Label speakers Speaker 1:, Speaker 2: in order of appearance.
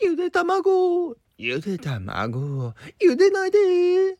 Speaker 1: ゆで卵ゆで卵ゆでないで